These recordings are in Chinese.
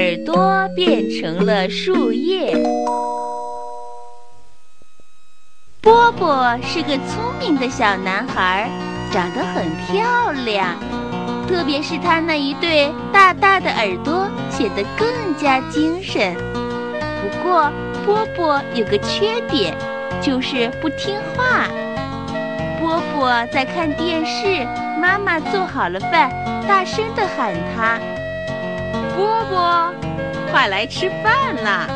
耳朵变成了树叶。波波是个聪明的小男孩，长得很漂亮，特别是他那一对大大的耳朵，显得更加精神。不过，波波有个缺点，就是不听话。波波在看电视，妈妈做好了饭，大声地喊他：“波波，快来吃饭啦！”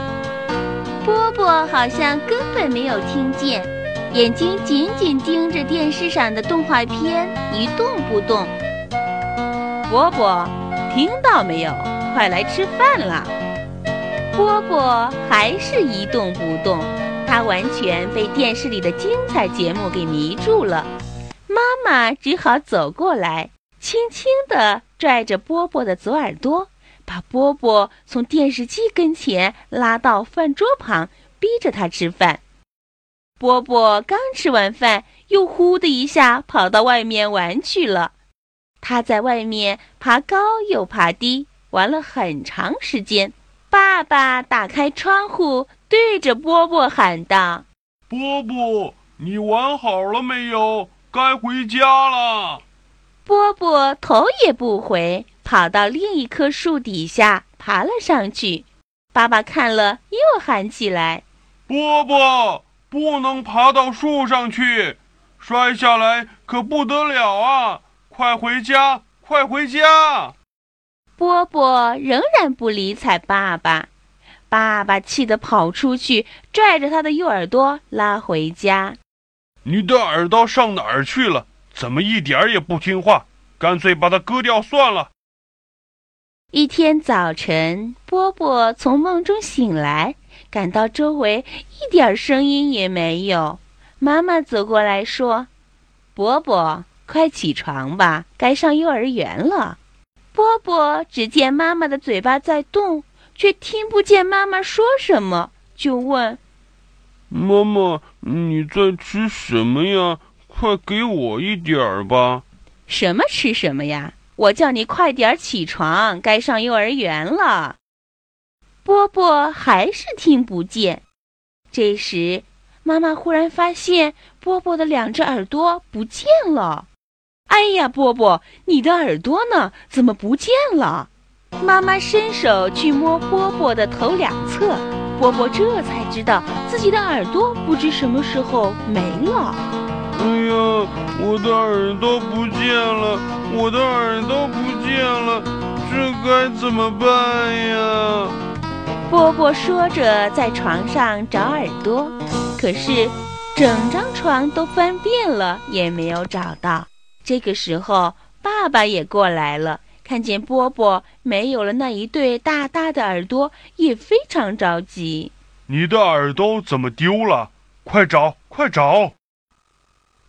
波波好像根本没有听见，眼睛紧紧盯着电视上的动画片，一动不动。波波，听到没有？快来吃饭啦！波波还是一动不动，他完全被电视里的精彩节目给迷住了。妈妈只好走过来，轻轻地拽着波波的左耳朵，把波波从电视机跟前拉到饭桌旁，逼着他吃饭。波波刚吃完饭，又呼的一下跑到外面玩去了。他在外面爬高又爬低，玩了很长时间。爸爸打开窗户，对着波波喊道：“波波，你玩好了没有？该回家了。”波波头也不回，跑到另一棵树底下爬了上去。爸爸看了，又喊起来：“波波，不能爬到树上去，摔下来可不得了啊！快回家，快回家！”波波仍然不理睬爸爸，爸爸气得跑出去，拽着他的右耳朵拉回家。你的耳朵上哪儿去了？怎么一点儿也不听话？干脆把它割掉算了。一天早晨，波波从梦中醒来，感到周围一点声音也没有。妈妈走过来说：“波波，快起床吧，该上幼儿园了。”波波只见妈妈的嘴巴在动，却听不见妈妈说什么，就问：“妈妈，你在吃什么呀？快给我一点儿吧。”“什么吃什么呀？我叫你快点起床，该上幼儿园了。”波波还是听不见。这时，妈妈忽然发现波波的两只耳朵不见了。哎呀，波波，你的耳朵呢？怎么不见了？妈妈伸手去摸波波的头两侧，波波这才知道自己的耳朵不知什么时候没了。我的耳朵不见了，我的耳朵不见了，这该怎么办呀？波波说着，在床上找耳朵，可是整张床都翻遍了，也没有找到。这个时候，爸爸也过来了，看见波波没有了那一对大大的耳朵，也非常着急。你的耳朵怎么丢了？快找，快找！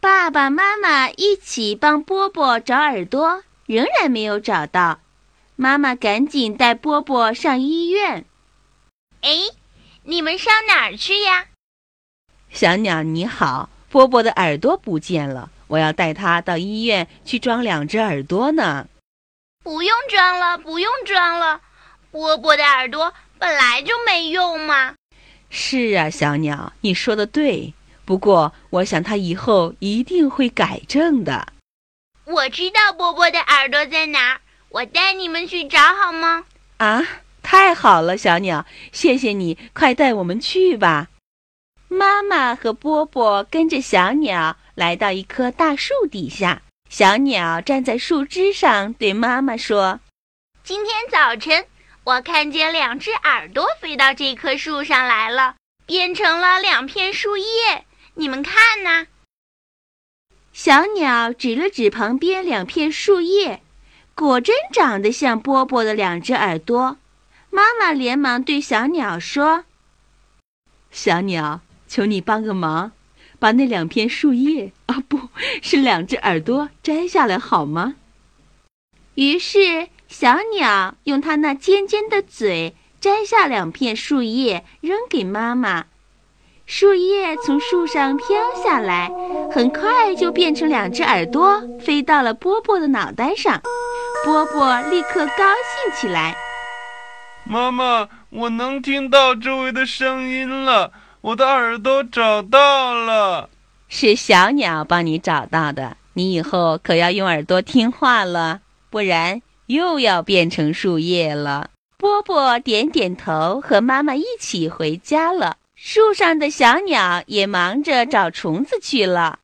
爸爸妈妈一起帮波波找耳朵，仍然没有找到。妈妈赶紧带波波上医院。哎，你们上哪儿去呀？小鸟你好，波波的耳朵不见了。我要带他到医院去装两只耳朵呢。不用装了，不用装了。波波的耳朵本来就没用嘛。是啊，小鸟，你说的对。不过，我想他以后一定会改正的。我知道波波的耳朵在哪儿，我带你们去找好吗？啊，太好了，小鸟，谢谢你，快带我们去吧。妈妈和波波跟着小鸟。来到一棵大树底下，小鸟站在树枝上，对妈妈说：“今天早晨，我看见两只耳朵飞到这棵树上来了，变成了两片树叶。你们看呢？”小鸟指了指旁边两片树叶，果真长得像波波的两只耳朵。妈妈连忙对小鸟说：“小鸟，求你帮个忙。”把那两片树叶啊，不是两只耳朵摘下来好吗？于是小鸟用它那尖尖的嘴摘下两片树叶，扔给妈妈。树叶从树上飘下来，很快就变成两只耳朵，飞到了波波的脑袋上。波波立刻高兴起来。妈妈，我能听到周围的声音了，我的耳朵找到了。是小鸟帮你找到的，你以后可要用耳朵听话了，不然又要变成树叶了。波波点点头，和妈妈一起回家了。树上的小鸟也忙着找虫子去了。